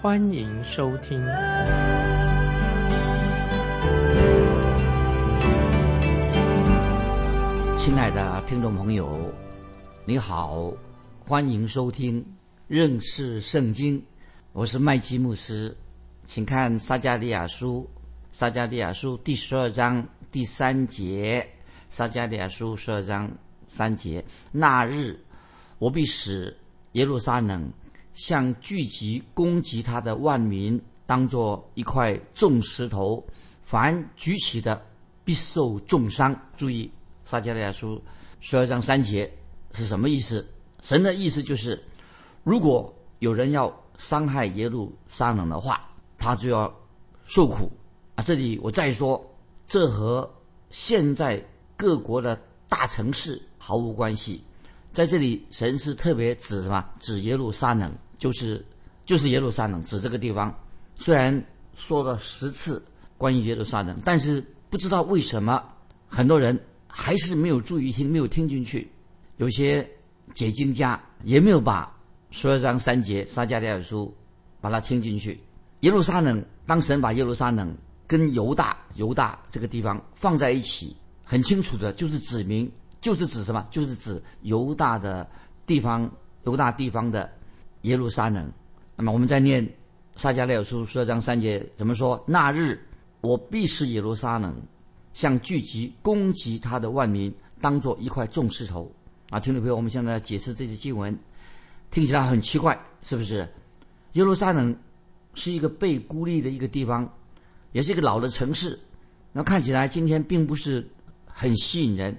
欢迎收听。亲爱的听众朋友，你好。欢迎收听认识圣经，我是麦基牧师，请看撒加利亚书，撒加利亚书第十二章第三节，撒加利亚书十二章三节，那日我必使耶路撒冷像聚集攻击他的万民，当作一块重石头，凡举起的必受重伤。注意撒迦利亚书十二章三节是什么意思？神的意思就是，如果有人要伤害耶路撒冷的话，他就要受苦啊！这里我再说，这和现在各国的大城市毫无关系。在这里，神是特别指什么？指耶路撒冷，就是就是耶路撒冷，指这个地方。虽然说了十次关于耶路撒冷，但是不知道为什么很多人还是没有注意听，没有听进去。有些。解经家也没有把十二章三节撒加利亚书把它听进去。耶路撒冷，当神把耶路撒冷跟犹大、犹大这个地方放在一起，很清楚的就是指明，就是指什么？就是指犹大的地方，犹大地方的耶路撒冷。那么我们在念撒加利亚书十二章三节怎么说？那日我必使耶路撒冷像聚集攻击他的万民，当做一块重石头。啊，听众朋友，我们现在解释这些经文，听起来很奇怪，是不是？耶路撒冷是一个被孤立的一个地方，也是一个老的城市。那看起来今天并不是很吸引人。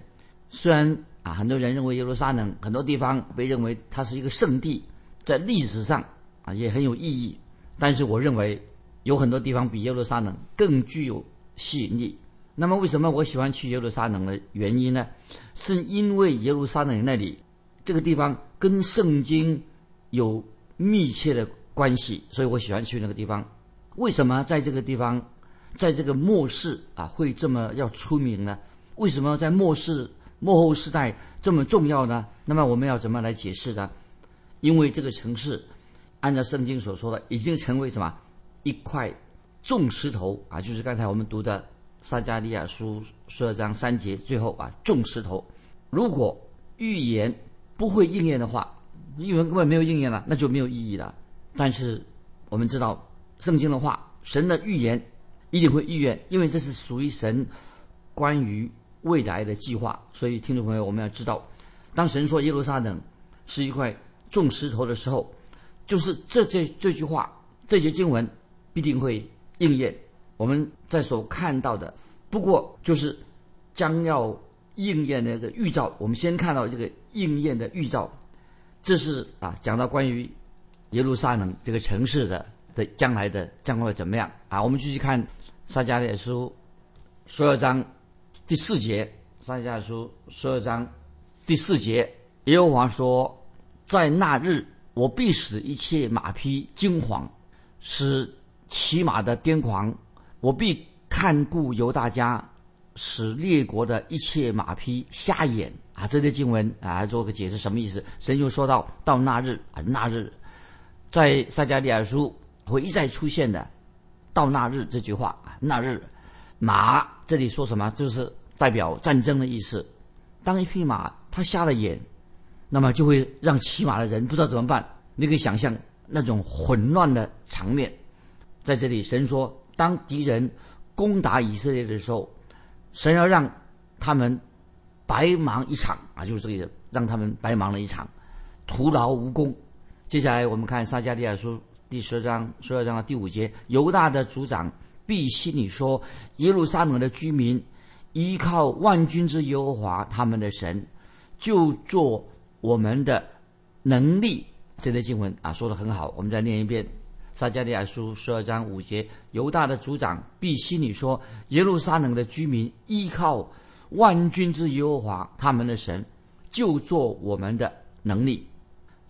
虽然啊，很多人认为耶路撒冷很多地方被认为它是一个圣地，在历史上啊也很有意义。但是我认为有很多地方比耶路撒冷更具有吸引力。那么，为什么我喜欢去耶路撒冷的原因呢？是因为耶路撒冷那里这个地方跟圣经有密切的关系，所以我喜欢去那个地方。为什么在这个地方，在这个末世啊会这么要出名呢？为什么在末世末后时代这么重要呢？那么我们要怎么来解释呢？因为这个城市，按照圣经所说的，已经成为什么一块重石头啊，就是刚才我们读的。撒加利亚书十二章三节，最后啊，重石头。如果预言不会应验的话，预言根本没有应验了，那就没有意义了。但是我们知道，圣经的话，神的预言一定会预言，因为这是属于神关于未来的计划。所以，听众朋友，我们要知道，当神说耶路撒冷是一块种石头的时候，就是这这这句话，这些经文必定会应验。我们在所看到的，不过就是将要应验的那个预兆。我们先看到这个应验的预兆，这是啊，讲到关于耶路撒冷这个城市的的将来的将会怎么样啊？我们继续看撒迦利亚书十二章第四节，撒迦利亚书十二章第四节，耶和华说：“在那日，我必使一切马匹惊惶，使骑马的癫狂。”我必看顾犹大家，使列国的一切马匹瞎眼啊！这些经文啊，做个解释，什么意思？神就说到：到那日啊，那日，在撒迦利亚书会一再出现的“到那日”这句话啊。那日，马这里说什么？就是代表战争的意思。当一匹马它瞎了眼，那么就会让骑马的人不知道怎么办。你可以想象那种混乱的场面。在这里，神说。当敌人攻打以色列的时候，神要让他们白忙一场啊，就是这个，让他们白忙了一场，徒劳无功。接下来我们看撒迦利亚书第十章十二章的第五节：犹大的族长必心里说，耶路撒冷的居民依靠万军之耶和华他们的神，就做我们的能力。这类经文啊，说的很好，我们再念一遍。撒加利亚书十二章五节，犹大的族长必心里说：耶路撒冷的居民依靠万军之耶和华他们的神，就做我们的能力。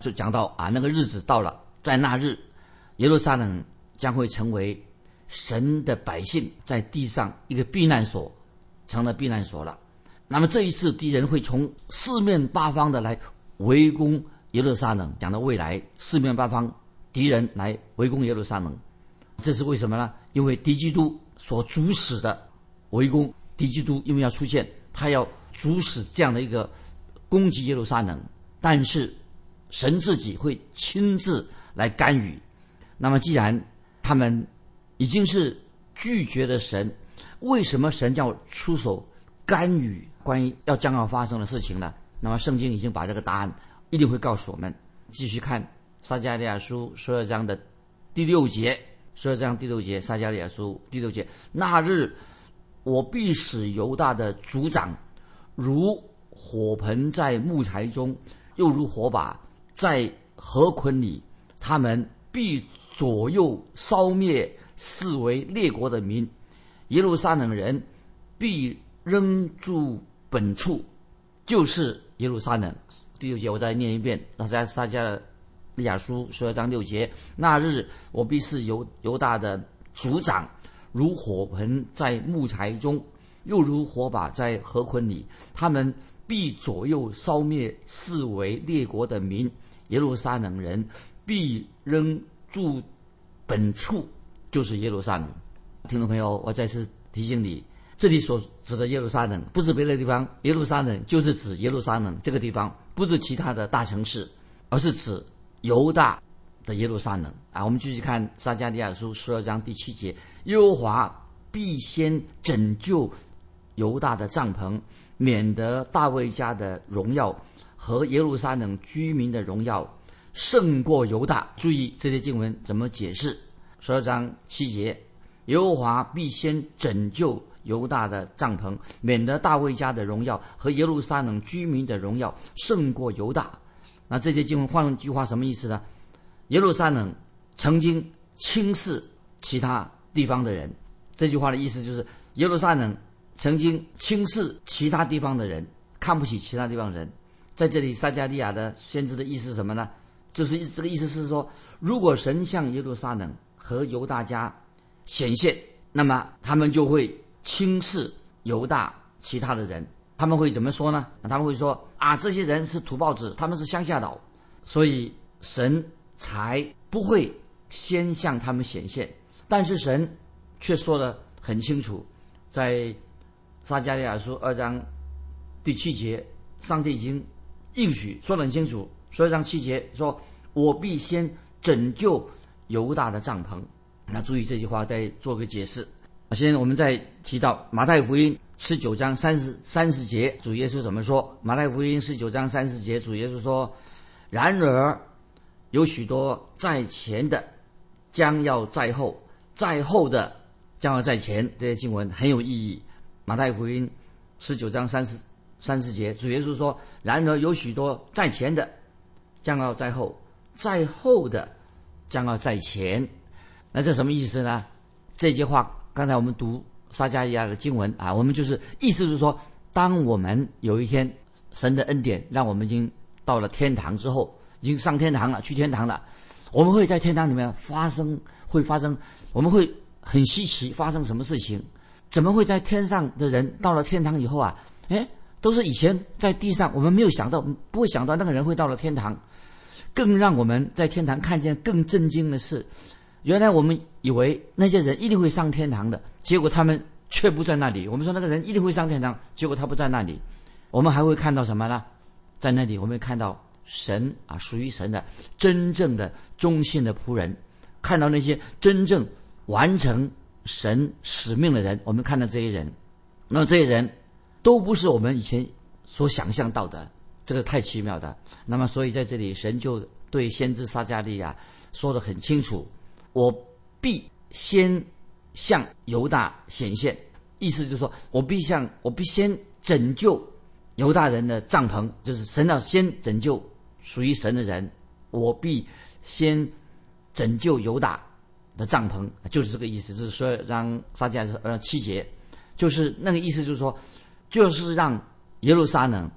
就讲到啊，那个日子到了，在那日，耶路撒冷将会成为神的百姓在地上一个避难所，成了避难所了。那么这一次敌人会从四面八方的来围攻耶路撒冷，讲到未来四面八方。敌人来围攻耶路撒冷，这是为什么呢？因为敌基督所主使的围攻，敌基督因为要出现，他要主使这样的一个攻击耶路撒冷，但是神自己会亲自来干预。那么既然他们已经是拒绝了神，为什么神要出手干预关于要将要发生的事情呢？那么圣经已经把这个答案一定会告诉我们。继续看。撒加利亚书十二章的第六节，十二章第六节，撒加利亚书第六节，那日我必使犹大的族长如火盆在木材中，又如火把在河捆里，他们必左右烧灭四围列国的民，耶路撒冷人必仍住本处，就是耶路撒冷。第六节我再念一遍，大家撒加。利亚书十二章六节，那日我必是犹犹大的族长，如火盆在木材中，又如火把在河捆里。他们必左右烧灭四围列国的民，耶路撒冷人必仍住本处，就是耶路撒冷。听众朋友，我再次提醒你，这里所指的耶路撒冷，不是别的地方，耶路撒冷就是指耶路撒冷这个地方，不是其他的大城市，而是指。犹大的耶路撒冷啊，我们继续看撒迦利亚书十二章第七节：耶和华必先拯救犹大的帐篷，免得大卫家的荣耀和耶路撒冷居民的荣耀胜过犹大。注意这些经文怎么解释？十二章七节：耶和华必先拯救犹大的帐篷，免得大卫家的荣耀和耶路撒冷居民的荣耀胜过犹大。那这些经文换句话什么意思呢？耶路撒冷曾经轻视其他地方的人，这句话的意思就是耶路撒冷曾经轻视其他地方的人，看不起其他地方人。在这里，撒加利亚的先知的意思是什么呢？就是这个意思是说，如果神向耶路撒冷和犹大家显现，那么他们就会轻视犹大其他的人。他们会怎么说呢？他们会说啊，这些人是土包子，他们是乡下佬，所以神才不会先向他们显现。但是神却说得很清楚，在撒加利亚书二章第七节，上帝已经应许说得很清楚。所以章七节说：“我必先拯救犹大的帐篷。”那注意这句话，再做个解释。先我们再提到马太福音。十九章三十三十节，主耶稣怎么说？马太福音十九章三十节，主耶稣说：“然而有许多在前的，将要在后；在后的，将要在前。”这些经文很有意义。马太福音十九章三十三十节，主耶稣说：“然而有许多在前的，将要在后；在后的，将要在前。”那这什么意思呢？这句话刚才我们读。撒加利亚的经文啊，我们就是意思是说，当我们有一天神的恩典让我们已经到了天堂之后，已经上天堂了，去天堂了，我们会在天堂里面发生，会发生，我们会很稀奇，发生什么事情？怎么会在天上的人到了天堂以后啊？哎，都是以前在地上，我们没有想到，不会想到那个人会到了天堂。更让我们在天堂看见更震惊的是。原来我们以为那些人一定会上天堂的，结果他们却不在那里。我们说那个人一定会上天堂，结果他不在那里。我们还会看到什么呢？在那里，我们看到神啊，属于神的真正的忠信的仆人，看到那些真正完成神使命的人。我们看到这些人，那么这些人都不是我们以前所想象到的，这个太奇妙的。那么，所以在这里，神就对先知撒加利亚说的很清楚。我必先向犹大显现，意思就是说我必向我必先拯救犹大人的帐篷，就是神要先拯救属于神的人，我必先拯救犹大，的帐篷，就是这个意思，就是说让撒迦利呃七节，就是那个意思，就是说，就是让耶路撒冷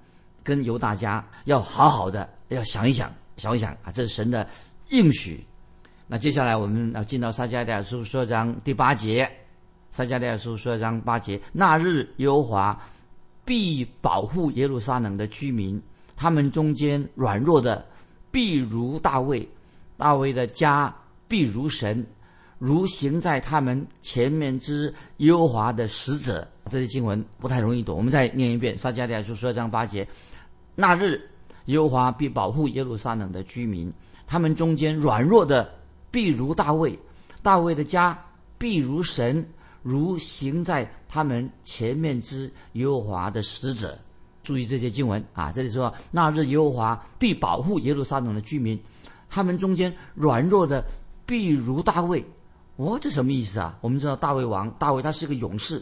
跟犹大家要好好的要想一想，想一想啊，这是神的应许。那接下来我们要进到撒迦利亚书说章第八节，撒迦利亚书说章八节，那日耶和华必保护耶路撒冷的居民，他们中间软弱的必如大卫，大卫的家必如神，如行在他们前面之耶和华的使者。这些经文不太容易懂，我们再念一遍撒迦利亚书说章八节，那日耶和华必保护耶路撒冷的居民，他们中间软弱的。必如大卫，大卫的家必如神，如行在他们前面之耶和华的使者。注意这些经文啊！这里说那日耶和华必保护耶路撒冷的居民，他们中间软弱的必如大卫。哦，这什么意思啊？我们知道大卫王，大卫他是个勇士。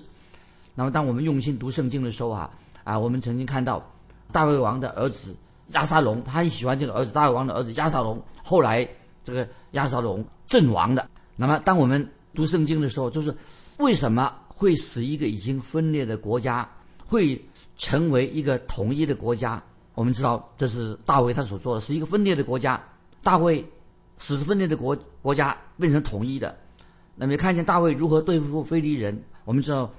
那么当我们用心读圣经的时候啊，啊，我们曾经看到大卫王的儿子亚沙龙，他很喜欢这个儿子大卫王的儿子亚沙龙，后来。这个亚沙龙阵亡的。那么，当我们读圣经的时候，就是为什么会使一个已经分裂的国家会成为一个统一的国家？我们知道，这是大卫他所做的，是一个分裂的国家。大卫使分裂的国国家变成统一的。那么，看见大卫如何对付非利人？我们知道，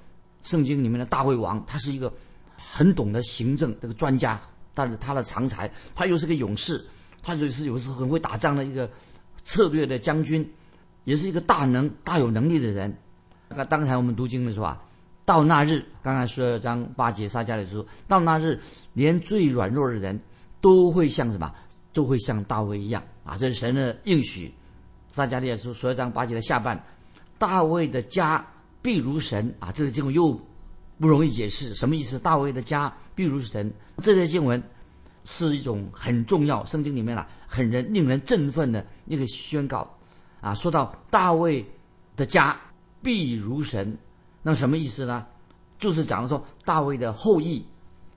圣经里面的大卫王，他是一个很懂得行政这个专家，但是他的长才，他又是个勇士，他就是有时候很会打仗的一个。策略的将军，也是一个大能、大有能力的人。那刚才我们读经的时候啊，到那日，刚刚十二章八节撒迦的时候，到那日，连最软弱的人都会像什么？都会像大卫一样啊！这是神的应许。撒迦利亚书十二章八节的下半，大卫的家必如神啊！这个经文又不容易解释，什么意思？大卫的家必如神，这些经文。是一种很重要，圣经里面啊，很人令人振奋的一个宣告，啊，说到大卫的家必如神，那么什么意思呢？就是讲说大卫的后裔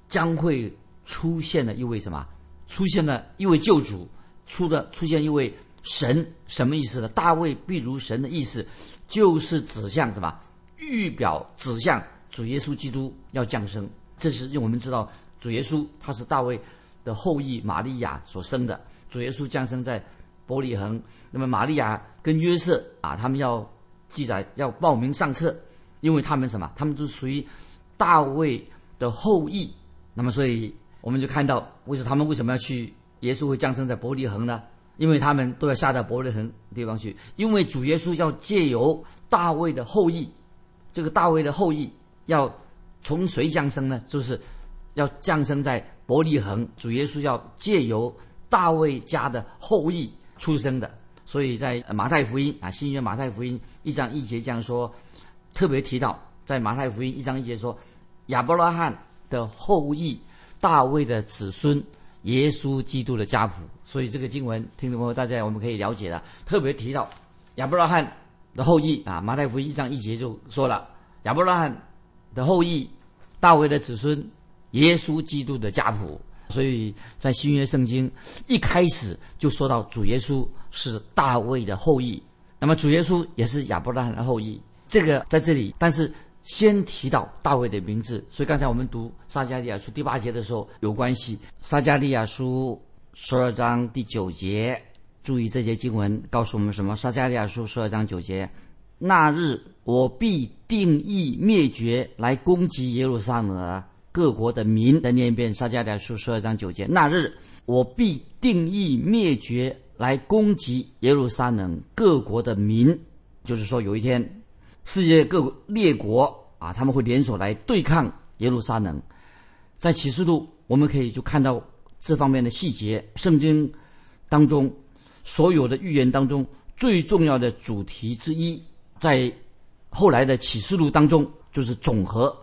将会出现了一位什么？出现了一位救主，出的出现一位神，什么意思呢？大卫必如神的意思，就是指向什么？预表指向主耶稣基督要降生，这是因为我们知道主耶稣他是大卫。的后裔玛利亚所生的主耶稣降生在伯利恒，那么玛利亚跟约瑟啊，他们要记载要报名上册，因为他们什么？他们都属于大卫的后裔。那么，所以我们就看到，为什么他们为什么要去？耶稣会降生在伯利恒呢？因为他们都要下到伯利恒地方去，因为主耶稣要借由大卫的后裔，这个大卫的后裔要从谁降生呢？就是要降生在。伯利恒，主耶稣要借由大卫家的后裔出生的，所以在马太福音啊，新约马太福音一章一节这样说，特别提到在马太福音一章一节说，亚伯拉罕的后裔，大卫的子孙，耶稣基督的家谱。所以这个经文，听众朋友大家我们可以了解了，特别提到亚伯拉罕的后裔啊，马太福音一章一节就说了，亚伯拉罕的后裔，大卫的子孙。耶稣基督的家谱，所以在新约圣经一开始就说到主耶稣是大卫的后裔，那么主耶稣也是亚伯拉罕的后裔。这个在这里，但是先提到大卫的名字，所以刚才我们读撒迦利亚书第八节的时候有关系。撒迦利亚书十二章第九节，注意这节经文告诉我们什么？撒迦利亚书十二章九节：那日我必定义灭绝来攻击耶路撒冷。各国的民，再念一遍《撒迦利亚书》十二章九节：那日我必定义灭绝来攻击耶路撒冷各国的民，就是说有一天，世界各列国啊，他们会联手来对抗耶路撒冷。在启示录，我们可以就看到这方面的细节。圣经当中所有的预言当中最重要的主题之一，在后来的启示录当中就是总和。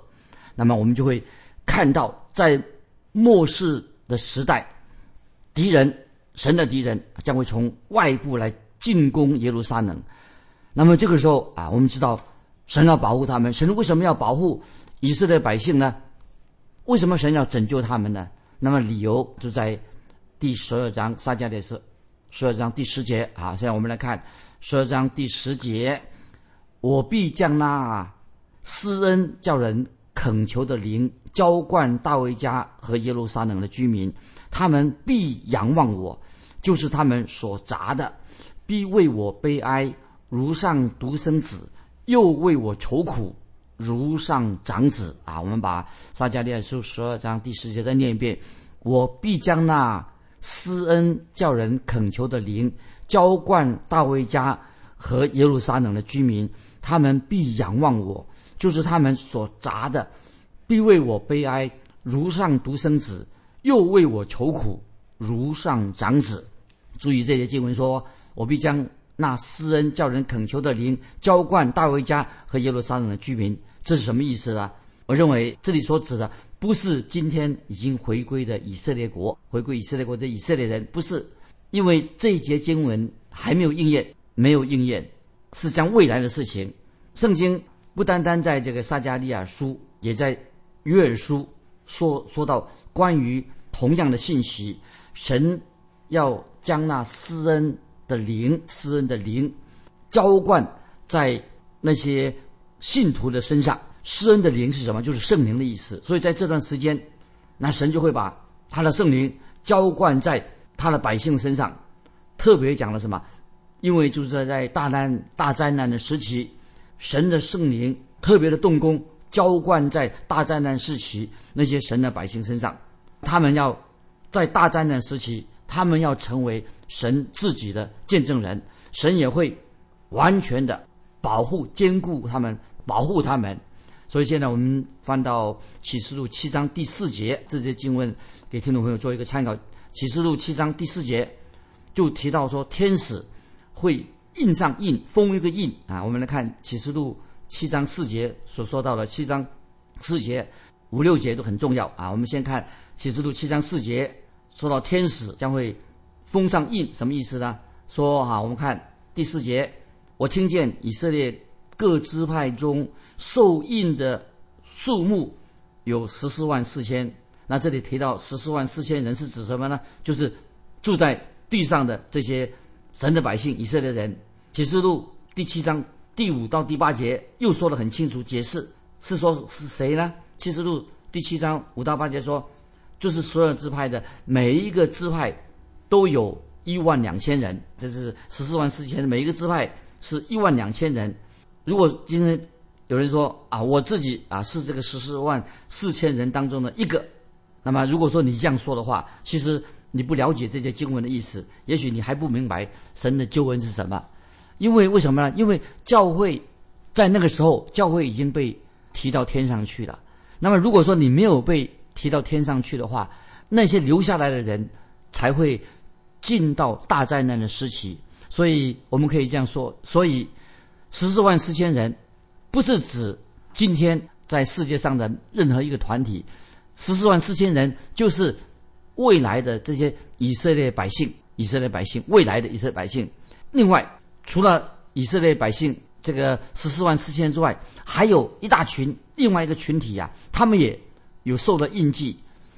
那么我们就会。看到在末世的时代，敌人神的敌人将会从外部来进攻耶路撒冷。那么这个时候啊，我们知道神要保护他们。神为什么要保护以色列百姓呢？为什么神要拯救他们呢？那么理由就在第十二章撒迦利亚书十二章第十节啊。现在我们来看十二章第十节：我必将那施恩叫人恳求的灵浇灌大卫家和耶路撒冷的居民，他们必仰望我，就是他们所砸的，必为我悲哀，如上独生子；又为我愁苦，如上长子。啊，我们把撒迦利亚书十二章第十节再念一遍：我必将那施恩叫人恳求的灵浇灌大卫家和耶路撒冷的居民，他们必仰望我，就是他们所砸的，必为我悲哀，如上独生子；又为我愁苦，如上长子。注意这些经文说：“我必将那施恩叫人恳求的灵浇灌大卫家和耶路撒冷的居民。”这是什么意思呢？我认为这里所指的不是今天已经回归的以色列国，回归以色列国的以色列人，不是，因为这一节经文还没有应验，没有应验，是将未来的事情。圣经不单单在这个撒加利亚书，也在约书说说到关于同样的信息，神要将那施恩的灵，施恩的灵浇灌在那些信徒的身上。施恩的灵是什么？就是圣灵的意思。所以在这段时间，那神就会把他的圣灵浇灌在他的百姓身上。特别讲了什么？因为就是在大难大灾难的时期，神的圣灵特别的动工，浇灌在大灾难时期那些神的百姓身上。他们要在大灾难时期，他们要成为神自己的见证人。神也会完全的保护、兼顾他们，保护他们。所以现在我们翻到启示录七章第四节，这些经文给听众朋友做一个参考。启示录七章第四节就提到说，天使会印上印，封一个印啊。我们来看启示录七章四节所说到的七章四节五六节都很重要啊。我们先看启示录七章四节，说到天使将会封上印，什么意思呢？说哈，我们看第四节，我听见以色列。各支派中受印的数目有十四万四千。那这里提到十四万四千人是指什么呢？就是住在地上的这些神的百姓以色列人。启示录第七章第五到第八节又说得很清楚，解释是说是谁呢？启示录第七章五到八节说，就是所有支派的每一个支派都有一万两千人，这是十四万四千，每一个支派是一万两千人。如果今天有人说啊，我自己啊是这个十四万四千人当中的一个，那么如果说你这样说的话，其实你不了解这些经文的意思，也许你还不明白神的救恩是什么。因为为什么呢？因为教会在那个时候，教会已经被提到天上去了。那么如果说你没有被提到天上去的话，那些留下来的人才会进到大灾难的时期。所以我们可以这样说，所以。十四万四千人，不是指今天在世界上的任何一个团体。十四万四千人就是未来的这些以色列百姓，以色列百姓，未来的以色列百姓。另外，除了以色列百姓这个十四万四千人之外，还有一大群另外一个群体呀，他们也有受了印记。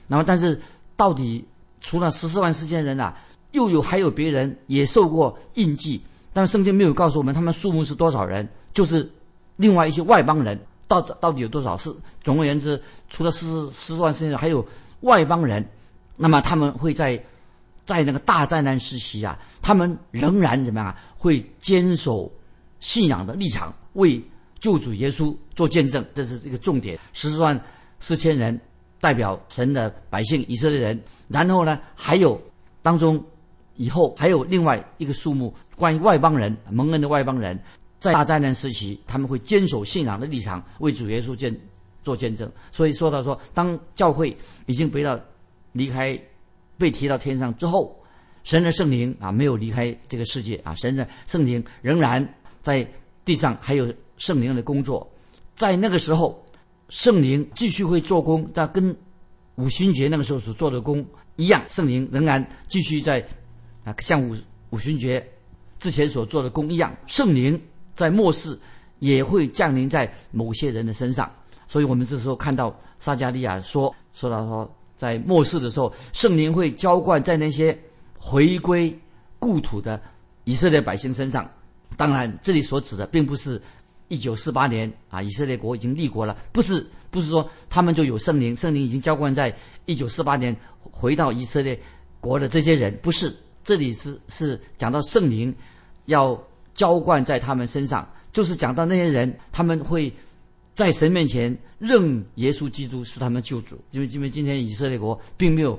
然后，但是到底除了十四万四千人啊，又有还有别人也受过印记。但是圣经没有告诉我们他们数目是多少人，就是另外一些外邦人，到到底有多少？是总而言之，除了十十四万四千人，还有外邦人。那么他们会在在那个大灾难时期啊，他们仍然怎么样啊？会坚守信仰的立场，为救主耶稣做见证，这是一个重点。十四万四千人代表神的百姓以色列人，然后呢，还有当中。以后还有另外一个数目，关于外邦人蒙恩的外邦人，在大灾难时期，他们会坚守信仰的立场，为主耶稣见做见证。所以说到说，当教会已经被到离开，被提到天上之后，神的圣灵啊没有离开这个世界啊，神的圣灵仍然在地上还有圣灵的工作，在那个时候，圣灵继续会做工，但跟五旬节那个时候所做的工一样，圣灵仍然继续在。啊，像五五旬节之前所做的工一样，圣灵在末世也会降临在某些人的身上。所以我们这时候看到撒加利亚说说，到说，在末世的时候，圣灵会浇灌在那些回归故土的以色列百姓身上。当然，这里所指的并不是一九四八年啊，以色列国已经立国了，不是，不是说他们就有圣灵，圣灵已经浇灌在一九四八年回到以色列国的这些人，不是。这里是是讲到圣灵要浇灌在他们身上，就是讲到那些人他们会在神面前认耶稣基督是他们救主，因为因为今天以色列国并没有，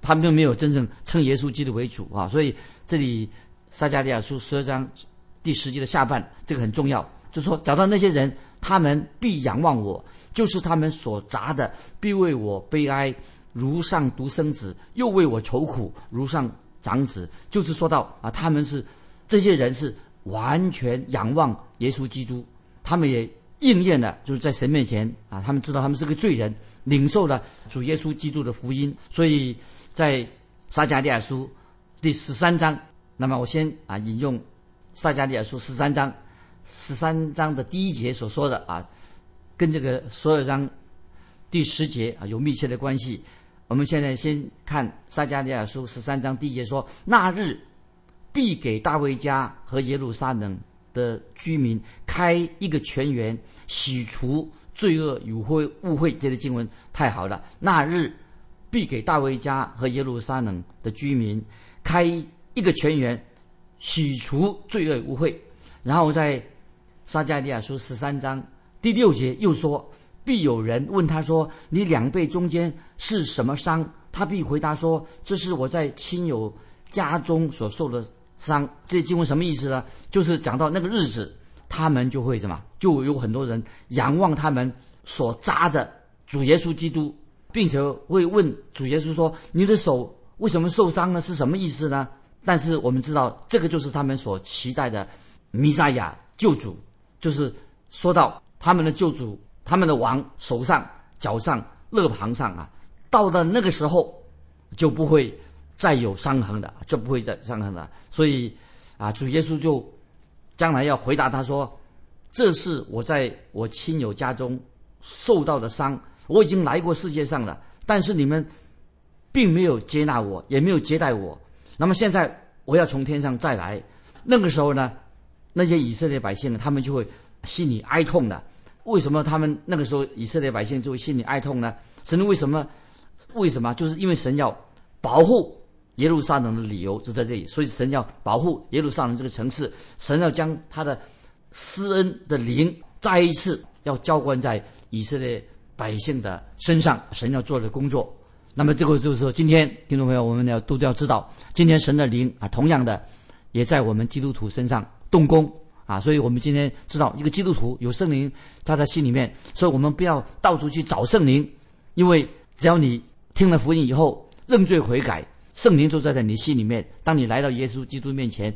他们并没有真正称耶稣基督为主啊，所以这里撒加利亚书十二章。第十节的下半，这个很重要，就是说，找到那些人，他们必仰望我，就是他们所砸的，必为我悲哀，如上独生子；又为我愁苦，如上长子。就是说到啊，他们是这些人是完全仰望耶稣基督，他们也应验了，就是在神面前啊，他们知道他们是个罪人，领受了主耶稣基督的福音。所以在撒迦利亚书第十三章，那么我先啊引用。撒迦利亚书十三章，十三章的第一节所说的啊，跟这个所有章第十节啊有密切的关系。我们现在先看撒迦利亚书十三章第一节说：“那日必给大卫家和耶路撒冷的居民开一个泉源，洗除罪恶与会误会。”这个经文太好了。那日必给大卫家和耶路撒冷的居民开一个泉源。洗除罪恶污秽，然后在撒迦利亚书十三章第六节又说：必有人问他说：“你两背中间是什么伤？”他必回答说：“这是我在亲友家中所受的伤。”这经文什么意思呢？就是讲到那个日子，他们就会什么？就有很多人仰望他们所扎的主耶稣基督，并且会问主耶稣说：“你的手为什么受伤呢？是什么意思呢？”但是我们知道，这个就是他们所期待的弥撒亚救主，就是说到他们的救主，他们的王手上、脚上、肋旁上啊，到了那个时候就不会再有伤痕的，就不会再伤痕了。所以啊，主耶稣就将来要回答他说：“这是我在我亲友家中受到的伤，我已经来过世界上了，但是你们并没有接纳我，也没有接待我。”那么现在我要从天上再来，那个时候呢，那些以色列百姓呢，他们就会心里哀痛的。为什么他们那个时候以色列百姓就会心里哀痛呢？神为什么？为什么？就是因为神要保护耶路撒冷的理由就在这里，所以神要保护耶路撒冷这个城市，神要将他的施恩的灵再一次要浇灌在以色列百姓的身上，神要做的工作。那么这个就是说，今天听众朋友，我们要都要知道，今天神的灵啊，同样的也在我们基督徒身上动工啊。所以我们今天知道，一个基督徒有圣灵在他心里面，所以我们不要到处去找圣灵，因为只要你听了福音以后认罪悔改，圣灵就在在你心里面。当你来到耶稣基督面前，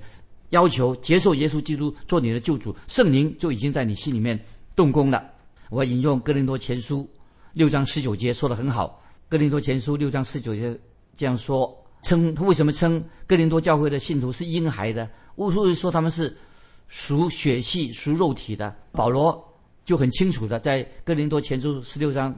要求接受耶稣基督做你的救主，圣灵就已经在你心里面动工了。我引用哥林多前书六章十九节说的很好。哥林多前书六章十九节这样说：称他为什么称哥林多教会的信徒是婴孩的？为什么说他们是属血气、属肉体的？保罗就很清楚的在哥林多前书十六章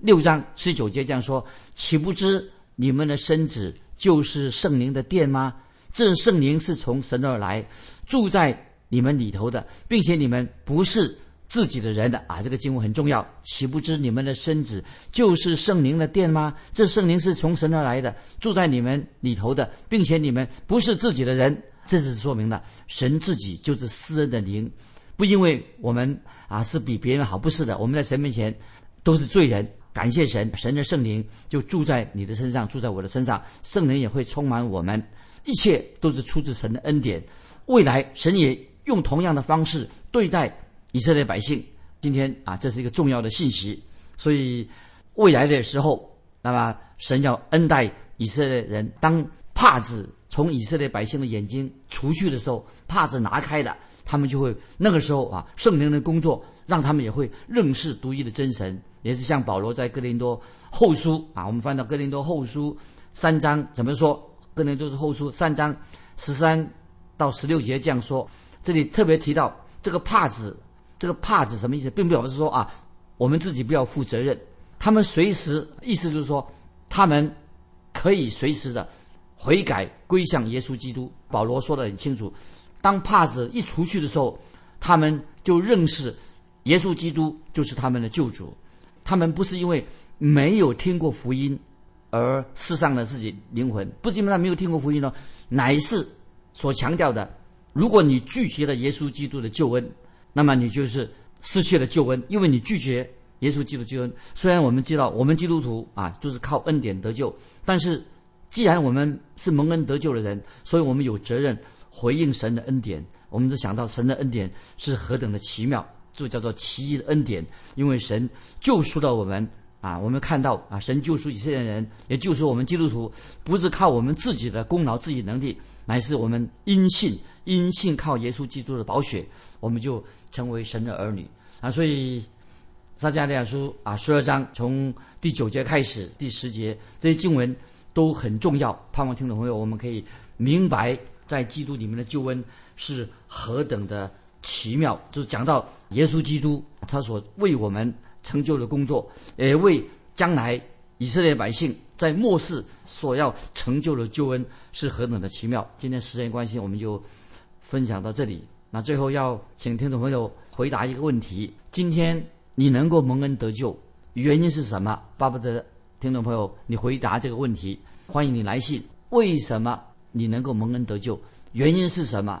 六章十九节这样说：岂不知你们的身子就是圣灵的殿吗？这圣灵是从神而来，住在你们里头的，并且你们不是。自己的人的啊，这个经文很重要。岂不知你们的身子就是圣灵的殿吗？这圣灵是从神而来的，住在你们里头的，并且你们不是自己的人。这是说明了神自己就是私人的灵，不因为我们啊是比别人好，不是的。我们在神面前都是罪人，感谢神，神的圣灵就住在你的身上，住在我的身上，圣灵也会充满我们，一切都是出自神的恩典。未来神也用同样的方式对待。以色列百姓，今天啊，这是一个重要的信息。所以未来的时候，那么神要恩待以色列人。当帕子从以色列百姓的眼睛除去的时候，帕子拿开了，他们就会那个时候啊，圣灵的工作让他们也会认识独一的真神。也是像保罗在哥林多后书啊，我们翻到哥林多后书三章怎么说？哥林多是后书三章十三到十六节这样说。这里特别提到这个帕子。这个帕子什么意思？并不表示说啊，我们自己不要负责任。他们随时意思就是说，他们可以随时的悔改归向耶稣基督。保罗说的很清楚，当帕子一除去的时候，他们就认识耶稣基督就是他们的救主。他们不是因为没有听过福音而失丧了自己灵魂，不是因为他没有听过福音呢，乃是所强调的，如果你拒绝了耶稣基督的救恩，那么你就是失去了救恩，因为你拒绝耶稣基督救恩。虽然我们知道我们基督徒啊，就是靠恩典得救，但是既然我们是蒙恩得救的人，所以我们有责任回应神的恩典。我们就想到神的恩典是何等的奇妙，就叫做奇异的恩典，因为神救赎了我们。啊，我们看到啊，神救赎以色列人，也救赎我们基督徒，不是靠我们自己的功劳、自己能力，乃是我们因信，因信靠耶稣基督的宝血，我们就成为神的儿女啊。所以撒迦利亚书啊，十二章从第九节开始，第十节这些经文都很重要。盼望听众朋友，我们可以明白，在基督里面的救恩是何等的奇妙，就是讲到耶稣基督他所为我们。成就的工作，也为将来以色列百姓在末世所要成就的救恩是何等的奇妙。今天时间关系，我们就分享到这里。那最后要请听众朋友回答一个问题：今天你能够蒙恩得救，原因是什么？巴不得听众朋友你回答这个问题。欢迎你来信，为什么你能够蒙恩得救？原因是什么？